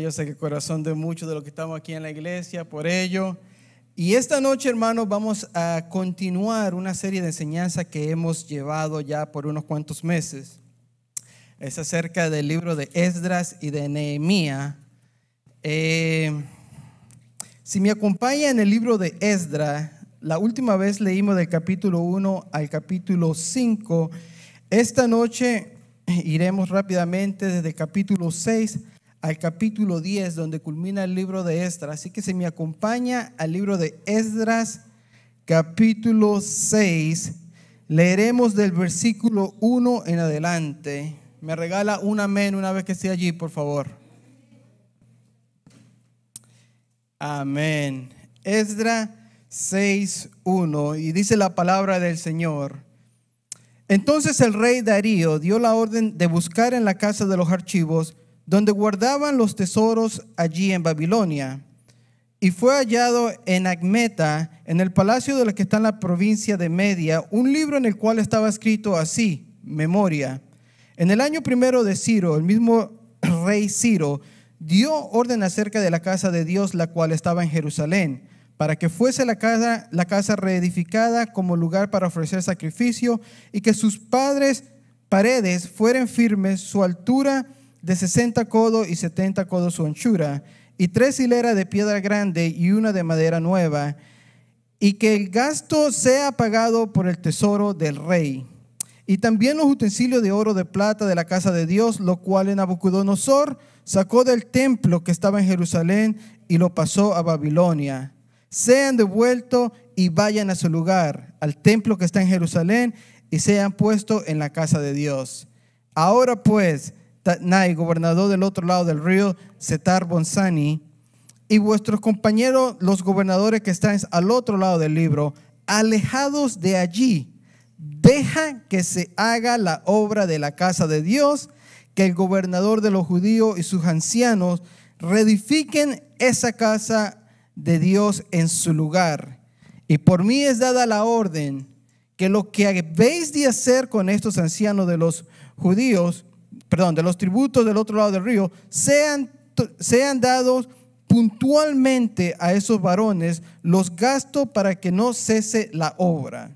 Yo sé que el corazón de muchos de los que estamos aquí en la iglesia, por ello. Y esta noche, hermanos, vamos a continuar una serie de enseñanzas que hemos llevado ya por unos cuantos meses. Es acerca del libro de Esdras y de Nehemías. Eh, si me acompaña en el libro de Esdras, la última vez leímos del capítulo 1 al capítulo 5. Esta noche iremos rápidamente desde el capítulo 6 al capítulo 10, donde culmina el libro de Esdras. Así que se me acompaña al libro de Esdras, capítulo 6. Leeremos del versículo 1 en adelante. Me regala un amén una vez que esté allí, por favor. Amén. Esdras 6.1 y dice la palabra del Señor. Entonces el rey Darío dio la orden de buscar en la casa de los archivos donde guardaban los tesoros allí en Babilonia. Y fue hallado en Agmeta, en el palacio de la que está en la provincia de Media, un libro en el cual estaba escrito así, memoria. En el año primero de Ciro, el mismo rey Ciro dio orden acerca de la casa de Dios, la cual estaba en Jerusalén, para que fuese la casa, la casa reedificada como lugar para ofrecer sacrificio y que sus padres paredes fueran firmes, su altura de 60 codos y 70 codos su anchura, y tres hileras de piedra grande y una de madera nueva, y que el gasto sea pagado por el tesoro del rey. Y también los utensilios de oro de plata de la casa de Dios, lo cual Nabucodonosor sacó del templo que estaba en Jerusalén y lo pasó a Babilonia. Sean devueltos y vayan a su lugar, al templo que está en Jerusalén, y sean puestos en la casa de Dios. Ahora pues, Tatnai, gobernador del otro lado del río, Setar Bonsani, y vuestros compañeros, los gobernadores que están al otro lado del libro, alejados de allí, deja que se haga la obra de la casa de Dios, que el gobernador de los judíos y sus ancianos reedifiquen esa casa de Dios en su lugar. Y por mí es dada la orden que lo que habéis de hacer con estos ancianos de los judíos, perdón, de los tributos del otro lado del río, sean, sean dados puntualmente a esos varones los gastos para que no cese la obra.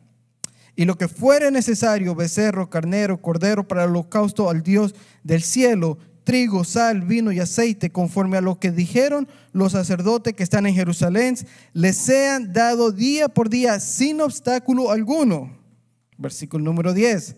Y lo que fuere necesario, becerro, carnero, cordero para el holocausto al Dios del cielo, trigo, sal, vino y aceite, conforme a lo que dijeron los sacerdotes que están en Jerusalén, les sean dado día por día sin obstáculo alguno. Versículo número 10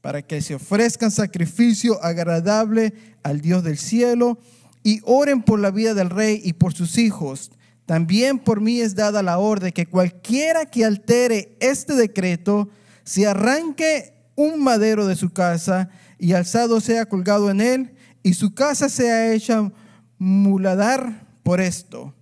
para que se ofrezcan sacrificio agradable al Dios del cielo y oren por la vida del rey y por sus hijos. También por mí es dada la orden que cualquiera que altere este decreto se arranque un madero de su casa y alzado sea colgado en él y su casa sea hecha muladar por esto.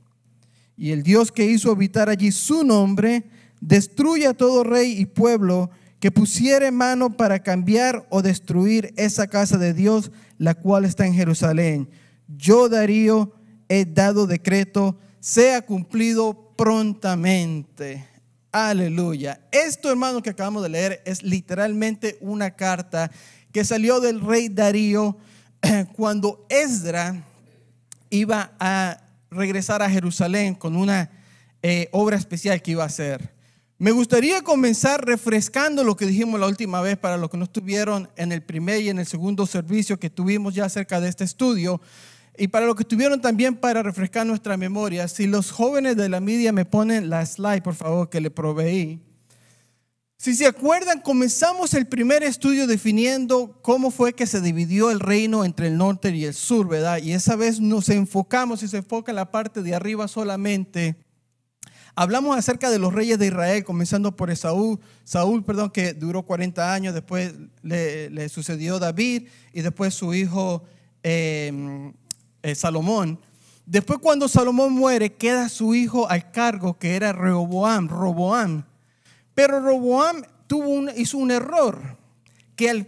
Y el Dios que hizo habitar allí su nombre, destruya a todo rey y pueblo que pusiere mano para cambiar o destruir esa casa de Dios, la cual está en Jerusalén. Yo, Darío, he dado decreto, sea cumplido prontamente. Aleluya. Esto, hermano, que acabamos de leer es literalmente una carta que salió del rey Darío cuando Esdra iba a regresar a Jerusalén con una eh, obra especial que iba a hacer. Me gustaría comenzar refrescando lo que dijimos la última vez para los que no estuvieron en el primer y en el segundo servicio que tuvimos ya acerca de este estudio y para los que estuvieron también para refrescar nuestra memoria. Si los jóvenes de la media me ponen la slide, por favor, que le proveí. Si se acuerdan, comenzamos el primer estudio definiendo cómo fue que se dividió el reino entre el norte y el sur, ¿verdad? Y esa vez nos enfocamos y se enfoca en la parte de arriba solamente Hablamos acerca de los reyes de Israel, comenzando por Esaú, Saúl, perdón, que duró 40 años, después le, sucedió David y después su hijo em, eh, Salomón. Después cuando Salomón muere, queda su hijo al cargo, que era Rehoboam, Roboam. Pero Roboam tuvo hizo un error, que al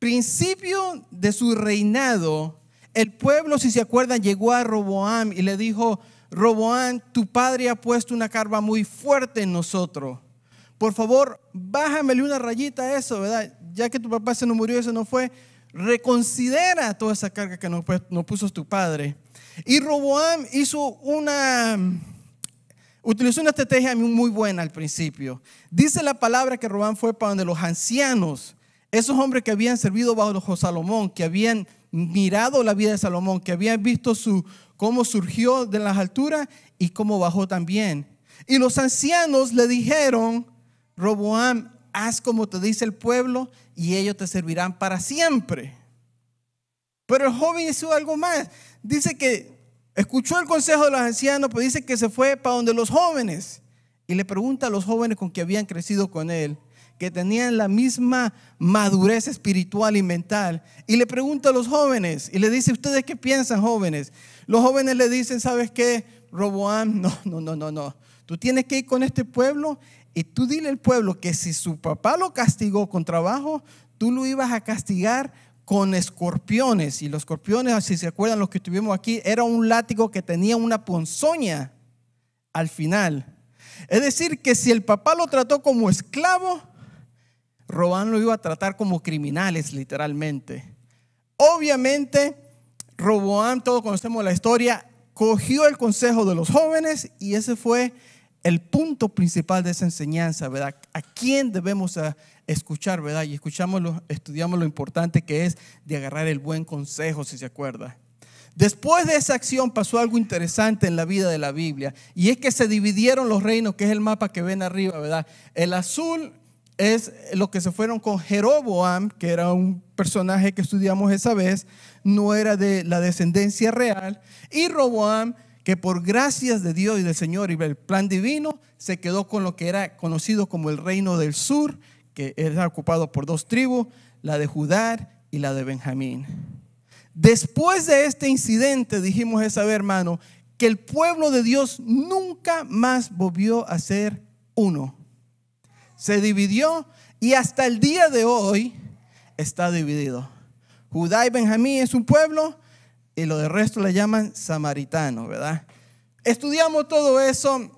principio de su reinado, el pueblo, si se acuerdan, llegó a Roboam y le dijo, Roboán, tu padre ha puesto una carga muy fuerte en nosotros. Por favor, bájamele una rayita a eso, ¿verdad? Ya que tu papá se nos murió, eso no fue. Reconsidera toda esa carga que nos, puso tu padre. Y Roboam hizo una, utilizó una estrategia muy buena al principio. Dice la palabra que Roboam fue para donde los ancianos, esos hombres que habían servido bajo Salomón, que habían mirado la vida de Salomón, que habían visto su, cómo surgió de las alturas y cómo bajó también. Y los ancianos le dijeron, Roboam, haz como te dice el pueblo y ellos te servirán para siempre. Pero el joven hizo algo más. Dice que escuchó el consejo de los ancianos, pero dice que se fue para donde los jóvenes. Y le pregunta a los jóvenes con que habían crecido con él, que tenían la misma madurez espiritual y mental. Y le pregunta a los jóvenes y le dice, ¿ustedes qué piensan jóvenes? Los jóvenes le dicen, ¿sabes qué? Roboam, no, no, no, no, no. Tú tienes que ir con este pueblo y tú dile al pueblo que si su papá lo castigó con trabajo, tú lo ibas a castigar con escorpiones. Y los escorpiones, si se acuerdan los que estuvimos aquí, era un látigo que tenía una ponzoña al final. Es decir, que si el papá lo trató como esclavo, Robán lo iba a tratar como criminales, literalmente. Obviamente, Roboam, todos conocemos la historia, cogió el consejo de los jóvenes y ese fue el punto principal de esa enseñanza, ¿verdad? ¿A quién debemos escuchar, verdad? Y escuchamos, estudiamos lo importante que es de agarrar el buen consejo, si se acuerda. Después de esa acción pasó algo interesante en la vida de la Biblia y es que se dividieron los reinos, que es el mapa que ven arriba, ¿verdad? El azul es lo que se fueron con Jeroboam, que era un personaje que estudiamos esa vez, no era de la descendencia real, y Roboam que por gracias de Dios y del Señor y del plan divino se quedó con lo que era conocido como el reino del sur, que era ocupado por dos tribus, la de Judá y la de Benjamín. Después de este incidente dijimos esa vez, hermano, que el pueblo de Dios nunca más volvió a ser uno. Se dividió y hasta el día de hoy está dividido. Judá y Benjamín es un pueblo, y lo de resto le llaman samaritano, ¿verdad? Estudiamos todo eso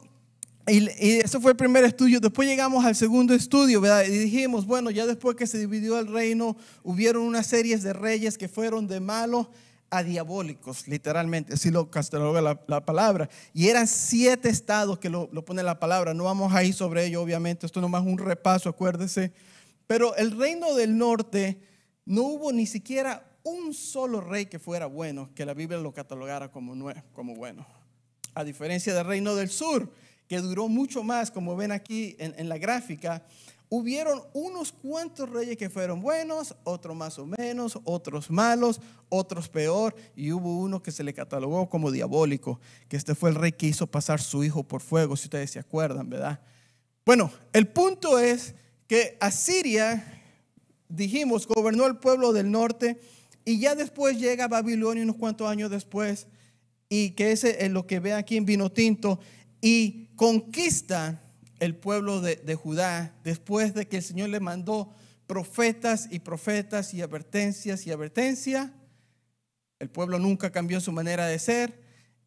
y, eso fue el primer estudio. Después llegamos al segundo estudio, ¿verdad? Y dijimos, bueno, ya después que se dividió el reino, hubieron una serie de reyes que fueron de malos a diabólicos, literalmente, así lo cataloga la, la, palabra. Y eran siete estados que lo, lo, pone la palabra. No vamos a ir sobre ello, obviamente. Esto nomás un repaso, acuérdese. Pero el reino del norte no hubo ni siquiera un solo rey que fuera bueno, que la Biblia lo catalogara como, como bueno. A diferencia del reino del sur, que duró mucho más, como ven aquí en la gráfica, hubieron unos cuantos reyes que fueron buenos, otros más o menos, otros malos, otros peor, y hubo uno que se le catalogó como diabólico, que este fue el rey que hizo pasar su hijo por fuego, si ustedes se acuerdan, ¿verdad? Bueno, el punto es que Asiria, dijimos, gobernó el pueblo del norte y ya después llega Babilonia unos cuantos años después, y que es lo que ve aquí en vino tinto, y conquista el pueblo de, de Judá después de que el Señor le mandó profetas y profetas y advertencias y advertencias. El pueblo nunca cambió su manera de ser.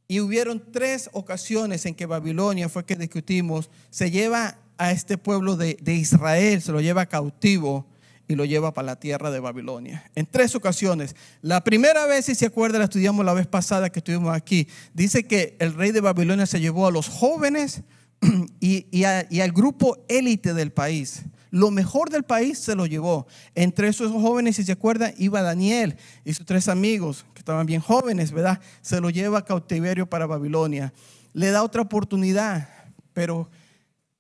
Y hubieron tres ocasiones en que Babilonia, fue que discutimos, se lleva a este pueblo de, de Israel, se lo lleva cautivo y lo lleva para la tierra de Babilonia. En tres ocasiones. La primera vez, si se acuerda, la estudiamos la vez pasada que estuvimos aquí. Dice que el rey de Babilonia se llevó a los jóvenes y, al grupo élite del país. Lo mejor del país se lo llevó. Entre esos jóvenes, si se acuerdan, iba Daniel y sus tres amigos, que estaban bien jóvenes, ¿verdad? Se lo lleva a cautiverio para Babilonia. Le da otra oportunidad, pero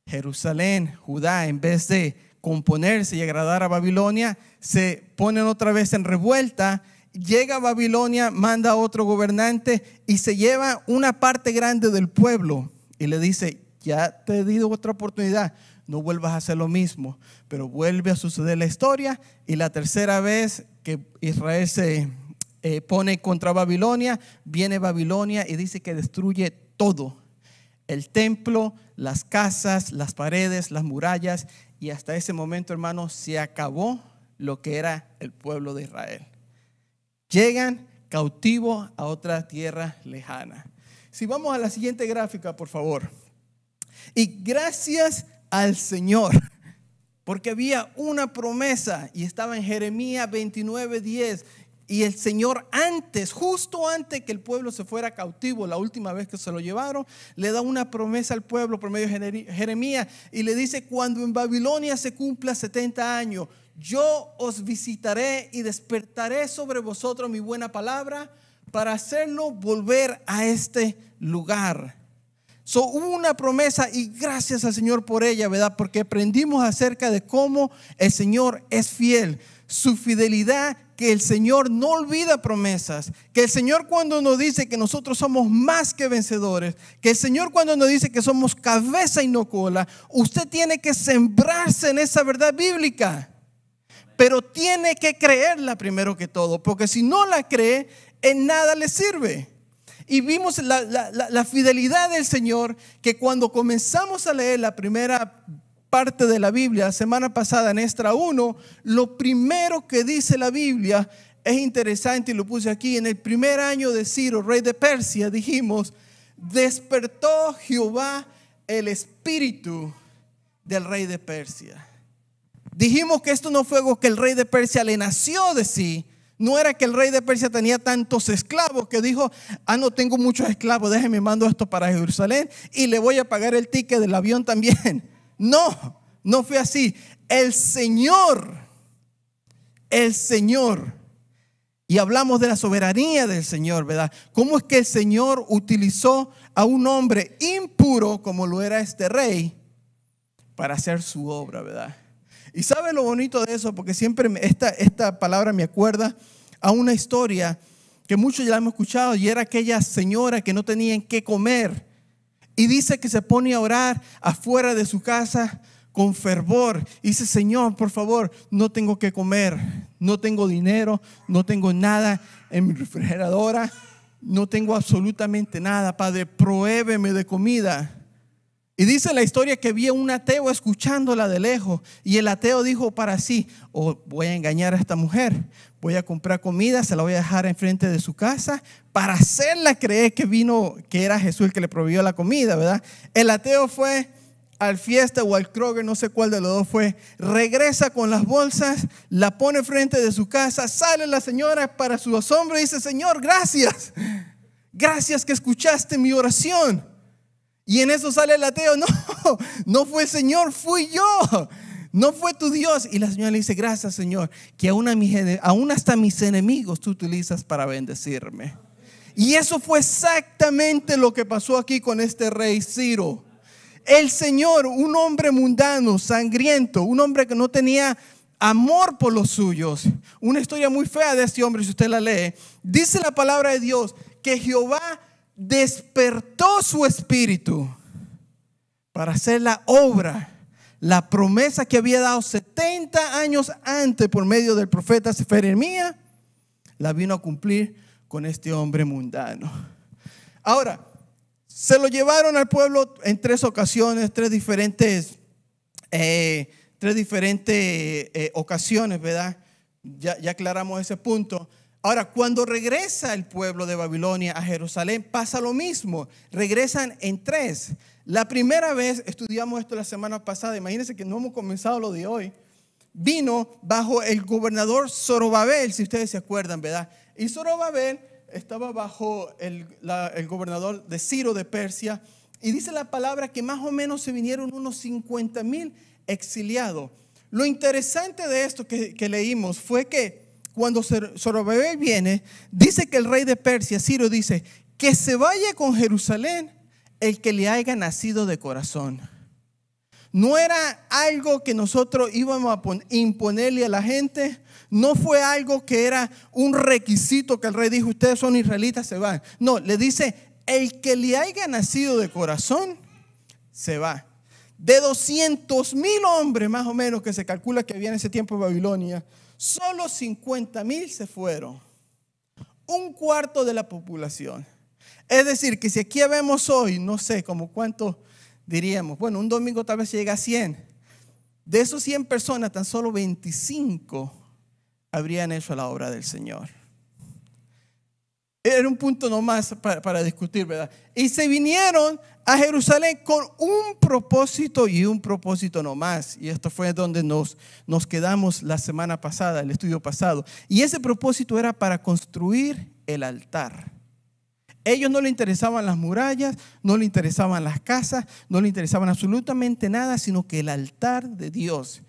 Jerusalén, Judá, en vez de componerse y agradar a Babilonia, se ponen otra vez en revuelta. Llega a Babilonia, manda a otro gobernante y se lleva una parte grande del pueblo y le dice, ya te he dado otra oportunidad, no vuelvas a hacer lo mismo, pero vuelve a suceder la historia y la tercera vez que Israel se eh, pone contra Babilonia, viene Babilonia y dice que destruye todo, el templo, las casas, las paredes, las murallas y hasta ese momento, hermano, se acabó lo que era el pueblo de Israel. Llegan cautivos a otra tierra lejana. Si vamos a la siguiente gráfica, por favor. Y gracias al Señor, porque había una promesa y estaba en Jeremías 29, 10. Y el Señor antes, justo antes que el pueblo se fuera cautivo, la última vez que se lo llevaron, le da una promesa al pueblo por medio de Jeremías y le dice, cuando en Babilonia se cumpla 70 años, yo os visitaré y despertaré sobre vosotros mi buena palabra para hacerlo volver a este lugar. So, una promesa y gracias al Señor por ella, ¿verdad? Porque aprendimos acerca de cómo el Señor es fiel. Su fidelidad, que el Señor no olvida promesas. Que el Señor cuando nos dice que nosotros somos más que vencedores. Que el Señor cuando nos dice que somos cabeza y no cola. Usted tiene que sembrarse en esa verdad bíblica. Pero tiene que creerla primero que todo. Porque si no la cree, en nada le sirve. Y vimos la, fidelidad del Señor que cuando comenzamos a leer la primera parte de la Biblia, la semana pasada en Extra 1, lo primero que dice la Biblia es interesante y lo puse aquí. En el primer año de Ciro, rey de Persia, dijimos, despertó Jehová el espíritu del rey de Persia. Dijimos que esto no fue algo que el rey de Persia le nació de sí, no era que el rey de Persia tenía tantos esclavos que dijo, ah, no tengo muchos esclavos, déjeme mando esto para Jerusalén y le voy a pagar el ticket del avión también. No, no fue así. El Señor, el Señor, y hablamos de la soberanía del Señor, ¿verdad? ¿Cómo es que el Señor utilizó a un hombre impuro como lo era este rey para hacer su obra, ¿verdad? Y sabe lo bonito de eso, porque siempre esta, esta palabra me acuerda a una historia que muchos ya hemos escuchado y era aquella señora que no tenía qué comer. Y dice que se pone a orar afuera de su casa con fervor. Y dice, Señor, por favor, no tengo que comer, no tengo dinero, no tengo nada en mi refrigeradora, no tengo absolutamente nada. Padre, prohébeme de comida. Y dice la historia que vio un ateo escuchándola de lejos y el ateo dijo para sí, oh, voy a engañar a esta mujer, voy a comprar comida, se la voy a dejar enfrente de su casa para hacerla creer que vino, que era Jesús el que le proveyó la comida, ¿verdad? El ateo fue al fiesta o al Kroger, no sé cuál de los dos fue, regresa con las bolsas, la pone frente de su casa, sale la señora para su asombro y dice, Señor, gracias, gracias que escuchaste mi oración. Y en eso sale el ateo, no, no fue el Señor, fui yo. No fue tu Dios. Y la señora le dice, gracias Señor, que aún, aún hasta mis enemigos tú utilizas para bendecirme. Y eso fue exactamente lo que pasó aquí con este rey Ciro. El Señor, un hombre mundano, sangriento, un hombre que no tenía amor por los suyos. Una historia muy fea de este hombre, si usted la lee. Dice la palabra de Dios que Jehová despertó su espíritu para hacer la obra, la promesa que había dado 70 años antes por medio del profeta Jeremías, la vino a cumplir con este hombre mundano. Ahora, se lo llevaron al pueblo en tres ocasiones, tres diferentes, eh, tres diferentes eh, ocasiones, ¿verdad? Ya, ya aclaramos ese punto. Ahora, cuando regresa el pueblo de Babilonia a Jerusalén, pasa lo mismo. Regresan en tres. La primera vez, estudiamos esto la semana pasada, imagínense que no hemos comenzado lo de hoy, vino bajo el gobernador Zorobabel, si ustedes se acuerdan, ¿verdad? Y Zorobabel estaba bajo el, gobernador de Ciro de Persia, y dice la palabra que más o menos se vinieron unos 50 mil exiliados. Lo interesante de esto que, que leímos fue que cuando Zorobabel viene, dice que el rey de Persia, Ciro, dice, que se vaya con Jerusalén el que le haya nacido de corazón. No era algo que nosotros íbamos a imponerle a la gente, no fue algo que era un requisito que el rey dijo, ustedes son israelitas, se van. No, le dice, el que le haya nacido de corazón, se va. De 200 mil hombres más o menos que se calcula que había en ese tiempo en Babilonia, Solo 50 mil se fueron. Un cuarto de la población. Es decir, que si aquí vemos hoy, no sé, como cuánto diríamos, bueno, un domingo tal vez llega a 100. De esos 100 personas, tan solo 25 habrían hecho la obra del Señor. Era un punto nomás para, para discutir, ¿verdad? Y se vinieron a Jerusalén con un propósito y un propósito nomás. Y esto fue donde nos, nos quedamos la semana pasada, el estudio pasado. Y ese propósito era para construir el altar. Ellos no le interesaban las murallas, no le interesaban las casas, no le interesaban absolutamente nada, sino que el altar de Dios.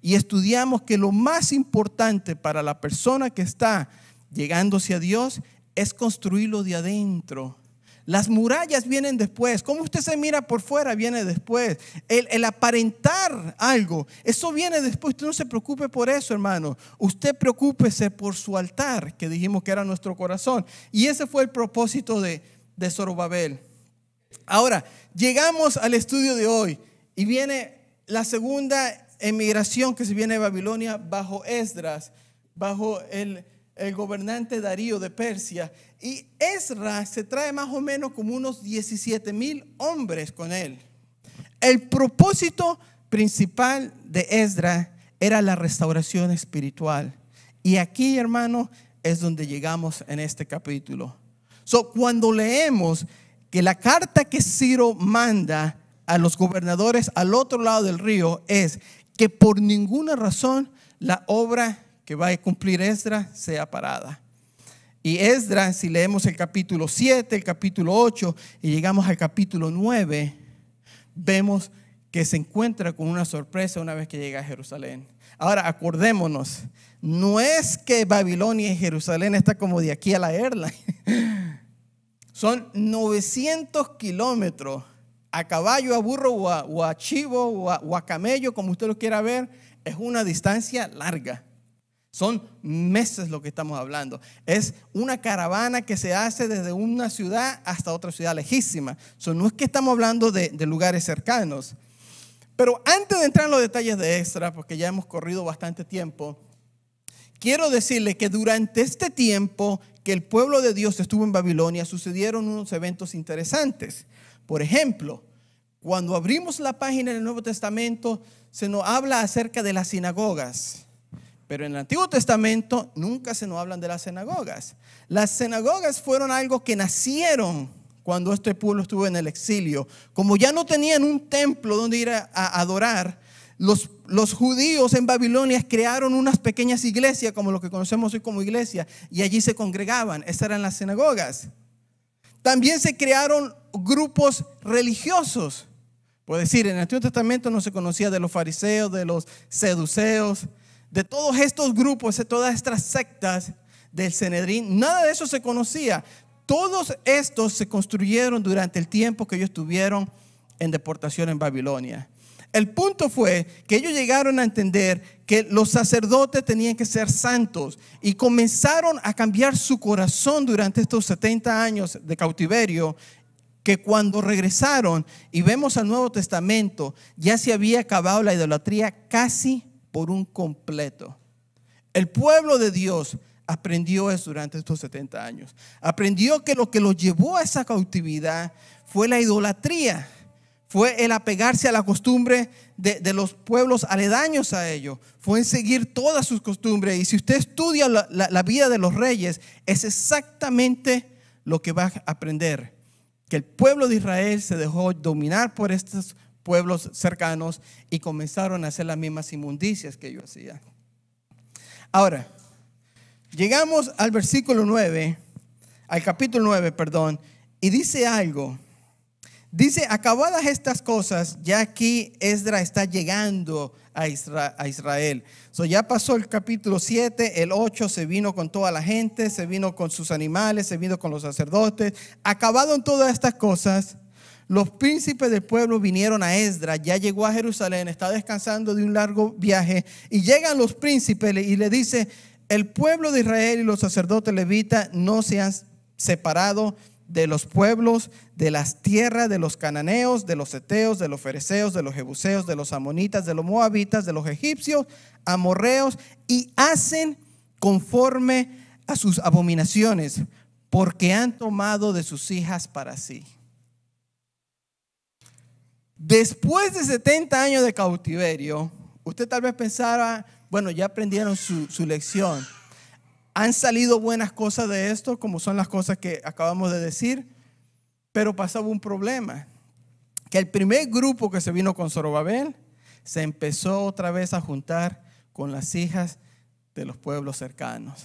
Y estudiamos que lo más importante para la persona que está llegándose a Dios es construirlo de adentro. Las murallas vienen después. Cómo usted se mira por fuera viene después. El, aparentar algo, eso viene después. Usted no se preocupe por eso, hermano. Usted preocúpese por su altar, que dijimos que era nuestro corazón. Y ese fue el propósito de, de Zorobabel. Ahora, llegamos al estudio de hoy y viene la segunda emigración que se viene de Babilonia bajo Esdras, bajo el el gobernante Darío de Persia. Y Ezra se trae más o menos como unos 17 mil hombres con él. El propósito principal de Ezra era la restauración espiritual. Y aquí, hermano, es donde llegamos en este capítulo. So, cuando leemos que la carta que Ciro manda a los gobernadores al otro lado del río es que por ninguna razón la obra que va a cumplir Esdras sea parada. Y Esdras, si leemos el capítulo 7, el capítulo 8 y llegamos al capítulo 9, vemos que se encuentra con una sorpresa una vez que llega a Jerusalén. Ahora, acordémonos, no es que Babilonia y Jerusalén está como de aquí a la Erla. Son 900 kilómetros a caballo, a burro o a, chivo o a camello, como usted lo quiera ver. Es una distancia larga. Son meses lo que estamos hablando. Es una caravana que se hace desde una ciudad hasta otra ciudad lejísima. no es que estamos hablando de, lugares cercanos. Pero antes de entrar en los detalles de extra, porque ya hemos corrido bastante tiempo, quiero decirle que durante este tiempo que el pueblo de Dios estuvo en Babilonia, sucedieron unos eventos interesantes. Por ejemplo, cuando abrimos la página del Nuevo Testamento, se nos habla acerca de las sinagogas. Pero en el Antiguo Testamento nunca se nos hablan de las sinagogas. Las sinagogas fueron algo que nacieron cuando este pueblo estuvo en el exilio. Como ya no tenían un templo donde ir a, adorar, los, los, judíos en Babilonia crearon unas pequeñas iglesias, como lo que conocemos hoy como iglesia, y allí se congregaban. Esas eran las sinagogas. También se crearon grupos religiosos. Puedo decir, en el Antiguo Testamento no se conocía de los fariseos, de los seduceos, de todos estos grupos, de todas estas sectas del Cenedrín, nada de eso se conocía. Todos estos se construyeron durante el tiempo que ellos estuvieron en deportación en Babilonia. El punto fue que ellos llegaron a entender que los sacerdotes tenían que ser santos y comenzaron a cambiar su corazón durante estos 70 años de cautiverio que cuando regresaron y vemos al Nuevo Testamento, ya se había acabado la idolatría casi por un completo. El pueblo de Dios aprendió eso durante estos 70 años. Aprendió que lo que los llevó a esa cautividad fue la idolatría, fue el apegarse a la costumbre de, los pueblos aledaños a ellos, fue en seguir todas sus costumbres. Y si usted estudia la, la vida de los reyes, es exactamente lo que va a aprender. Que el pueblo de Israel se dejó dominar por estos pueblos cercanos y comenzaron a hacer las mismas inmundicias que yo hacía. Ahora, llegamos al versículo 9, al capítulo 9, perdón, y dice algo. Dice, acabadas estas cosas, ya aquí Esdra está llegando a, Israel. So, ya pasó el capítulo 7, el 8 se vino con toda la gente, se vino con sus animales, se vino con los sacerdotes. Acabado en todas estas cosas, los príncipes del pueblo vinieron a Esdra, ya llegó a Jerusalén, está descansando de un largo viaje, y llegan los príncipes y le dice, el pueblo de Israel y los sacerdotes levitas no se han separado de los pueblos, de las tierras de los cananeos, de los eteos, de los fereceos, de los jebuseos, de los amonitas, de los moabitas, de los egipcios, amorreos, y hacen conforme a sus abominaciones, porque han tomado de sus hijas para sí. Después de 70 años de cautiverio, usted tal vez pensara, bueno, ya aprendieron su, lección. Han salido buenas cosas de esto, como son las cosas que acabamos de decir, pero pasaba un problema, que el primer grupo que se vino con Zorobabel se empezó otra vez a juntar con las hijas de los pueblos cercanos.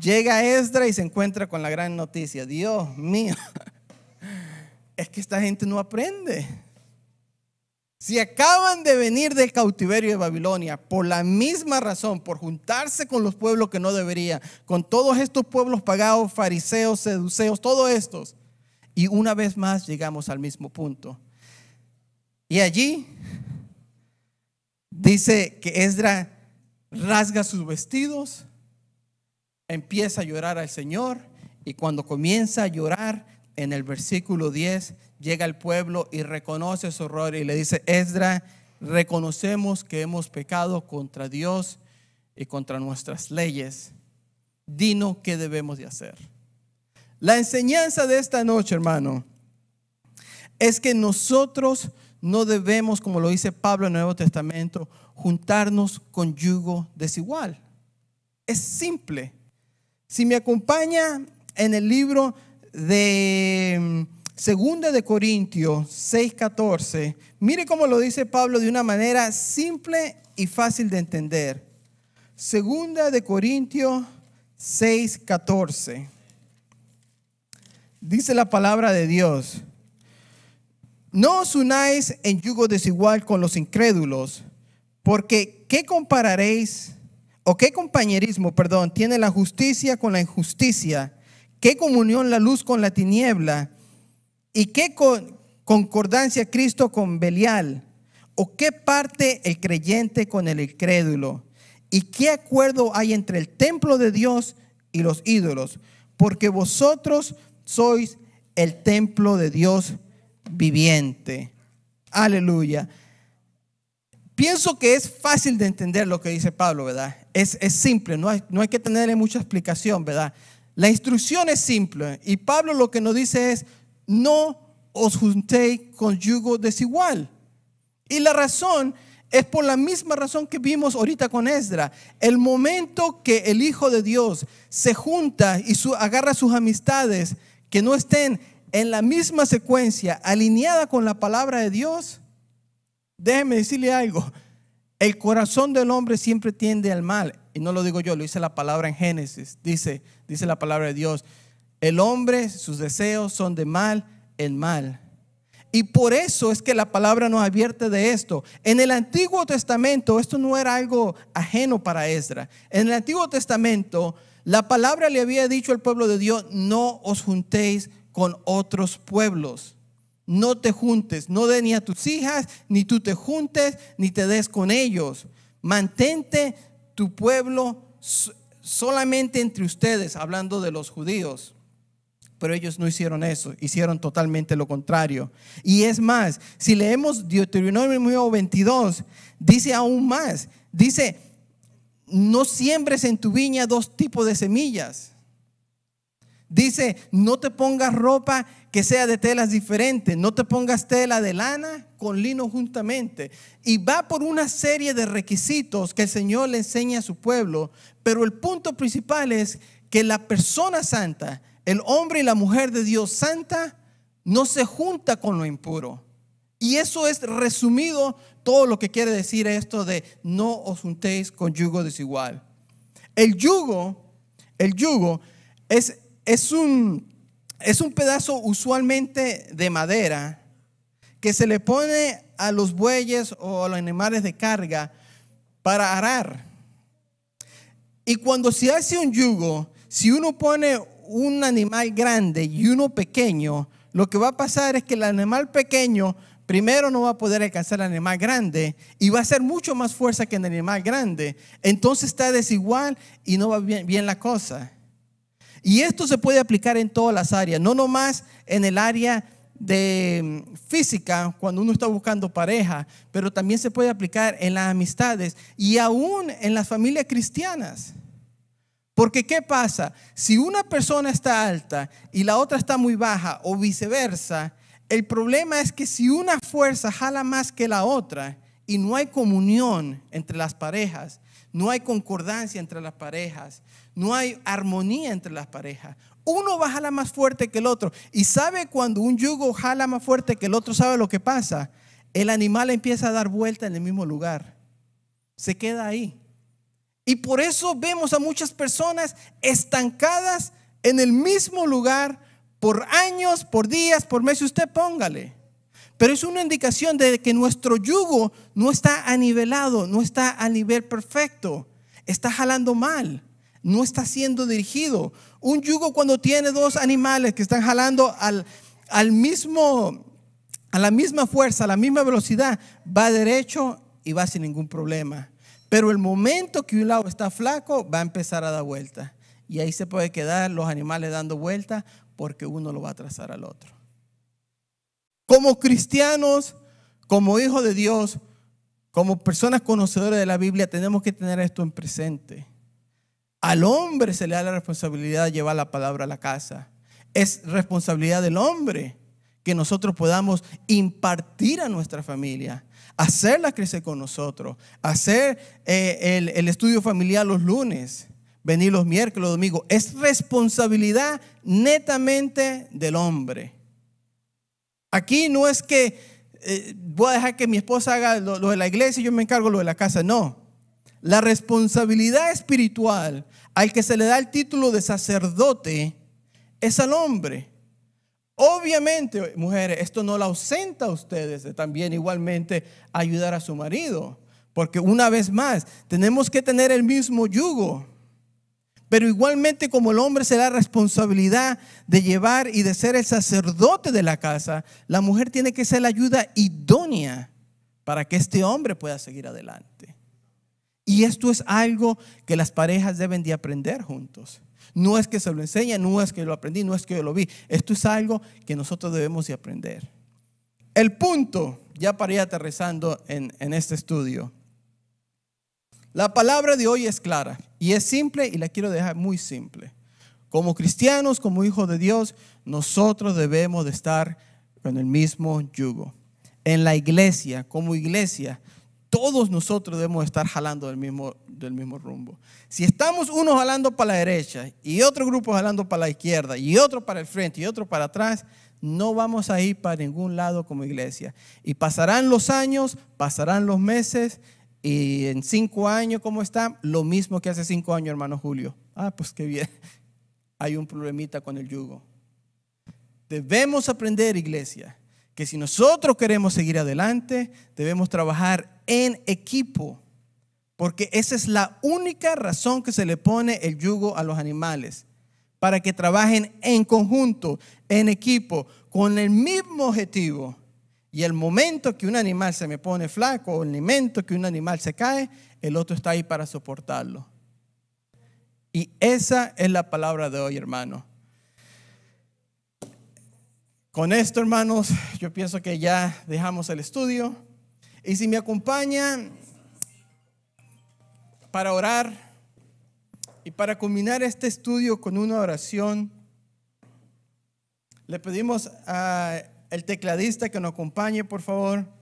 Llega Esdra y se encuentra con la gran noticia, Dios mío, es que esta gente no aprende. Si acaban de venir del cautiverio de Babilonia por la misma razón, por juntarse con los pueblos que no deberían, con todos estos pueblos pagados, fariseos, seduceos, todos estos, y una vez más llegamos al mismo punto. Y allí dice que Esdra rasga sus vestidos, empieza a llorar al Señor, y cuando comienza a llorar, en el versículo 10 llega el pueblo y reconoce su error y le dice, Esdra, reconocemos que hemos pecado contra Dios y contra nuestras leyes. Dino qué debemos de hacer. La enseñanza de esta noche, hermano, es que nosotros no debemos, como lo dice Pablo en el Nuevo Testamento, juntarnos con yugo desigual. Es simple. Si me acompaña en el libro de mm, Segunda de Corintios 6:14, mire cómo lo dice Pablo de una manera simple y fácil de entender. Segunda de Corintios 6:14. Dice la palabra de Dios. No os unáis en yugo desigual con los incrédulos, porque ¿qué compararéis o qué compañerismo, perdón, tiene la justicia con la injusticia? ¿Qué comunión la luz con la tiniebla? ¿Y qué concordancia Cristo con Belial? ¿O qué parte el creyente con el incrédulo? ¿Y qué acuerdo hay entre el templo de Dios y los ídolos? Porque vosotros sois el templo de Dios viviente. Aleluya. Pienso que es fácil de entender lo que dice Pablo, ¿verdad? Es, simple, no hay, no hay que tenerle mucha explicación, ¿verdad? La instrucción es simple y Pablo lo que nos dice es, no os juntéis con yugo desigual. Y la razón es por la misma razón que vimos ahorita con Esdra. El momento que el Hijo de Dios se junta y agarra sus amistades que no estén en la misma secuencia, alineada con la palabra de Dios, déjeme decirle algo. El corazón del hombre siempre tiende al mal. Y no lo digo yo, lo dice la palabra en Génesis. Dice, dice la palabra de Dios. El hombre, sus deseos son de mal en mal. Y por eso es que la palabra nos advierte de esto. En el Antiguo Testamento, esto no era algo ajeno para Esdra. En el Antiguo Testamento, la palabra le había dicho al pueblo de Dios, no os juntéis con otros pueblos no te juntes, no de ni a tus hijas, ni tú te juntes, ni te des con ellos. Mantente tu pueblo solamente entre ustedes, hablando de los judíos. Pero ellos no hicieron eso, hicieron totalmente lo contrario. Y es más, si leemos Deuteronomio 22, dice aún más, dice, no siembres en tu viña dos tipos de semillas. Dice, no te pongas ropa que sea de telas diferentes. No te pongas tela de lana con lino juntamente. Y va por una serie de requisitos que el Señor le enseña a su pueblo. Pero el punto principal es que la persona santa, el hombre y la mujer de Dios santa, no se junta con lo impuro. Y eso es resumido todo lo que quiere decir esto de no os juntéis con yugo desigual. El yugo, el yugo es, es un es un pedazo usualmente de madera que se le pone a los bueyes o a los animales de carga para arar. Y cuando se hace un yugo, si uno pone un animal grande y uno pequeño, lo que va a pasar es que el animal pequeño primero no va a poder alcanzar al animal grande y va a ser mucho más fuerza que el animal grande. Entonces está desigual y no va bien, bien la cosa. Y esto se puede aplicar en todas las áreas, no nomás en el área de mm, física cuando uno está buscando pareja, pero también se puede aplicar en las amistades y aún en las familias cristianas. Porque ¿qué pasa? Si una persona está alta y la otra está muy baja o viceversa, el problema es que si una fuerza jala más que la otra y no hay comunión entre las parejas, no hay concordancia entre las parejas, no hay armonía entre las parejas. Uno va a jalar más fuerte que el otro. Y sabe cuando un yugo jala más fuerte que el otro, ¿sabe lo que pasa? El animal empieza a dar vuelta en el mismo lugar. Se queda ahí. Y por eso vemos a muchas personas estancadas en el mismo lugar por años, por días, por meses. Usted póngale. Pero es una indicación de que nuestro yugo no está anivelado, no está a nivel perfecto. Está jalando mal, no está siendo dirigido. Un yugo cuando tiene dos animales que están jalando al, al mismo, a la misma fuerza, a la misma velocidad, va derecho y va sin ningún problema. Pero el momento que un lado está flaco, va a empezar a dar vuelta. Y ahí se puede quedar los animales dando vuelta porque uno lo va a trazar al otro. Como cristianos, como hijos de Dios, como personas conocedoras de la Biblia, tenemos que tener esto en presente. Al hombre se le da la responsabilidad de llevar la palabra a la casa. Es responsabilidad del hombre que nosotros podamos impartir a nuestra familia, hacerla crecer con nosotros, hacer eh, el, estudio familiar los lunes, venir los miércoles, los domingos. Es responsabilidad netamente del hombre. Aquí no es que eh, voy a dejar que mi esposa haga lo, lo de la iglesia y yo me encargo lo de la casa. No. La responsabilidad espiritual al que se le da el título de sacerdote es al hombre. Obviamente, mujeres, esto no la ausenta a ustedes de también igualmente ayudar a su marido, porque una vez más, tenemos que tener el mismo yugo. Pero igualmente como el hombre se da responsabilidad de llevar y de ser el sacerdote de la casa, la mujer tiene que ser la ayuda idónea para que este hombre pueda seguir adelante. Esto es algo que las parejas deben de aprender juntos. No es que se lo enseñe, no es que lo aprendí, no es que yo lo vi. Esto es algo que nosotros debemos de aprender. El punto, ya para ir aterrizando en, en este estudio, la palabra de hoy es clara y es simple y la quiero dejar muy simple. Como cristianos, como hijos de Dios, nosotros debemos de estar con el mismo yugo. En la iglesia, como iglesia, todos nosotros debemos estar jalando del mismo, del mismo rumbo. Si estamos unos jalando para la derecha y otro grupo jalando para la izquierda y otro para el frente y otro para atrás, no vamos a ir para ningún lado como iglesia. Y pasarán los años, pasarán los meses y en cinco años, ¿cómo está? Lo mismo que hace cinco años, hermano Julio. Ah, pues qué bien. Hay un problemita con el yugo. Debemos aprender, iglesia, que si nosotros queremos seguir adelante, debemos trabajar en equipo. Porque esa es la única razón que se le pone el yugo a los animales. Para que trabajen en conjunto, en equipo, con el mismo objetivo y el momento que un animal se me pone flaco o el momento que un animal se cae, el otro está ahí para soportarlo. Y esa es la palabra de hoy, hermano. Con esto, hermanos, yo pienso que ya dejamos el estudio. Y si me acompañan para orar y para culminar este estudio con una oración, le pedimos a el tecladista que nos acompañe, por favor.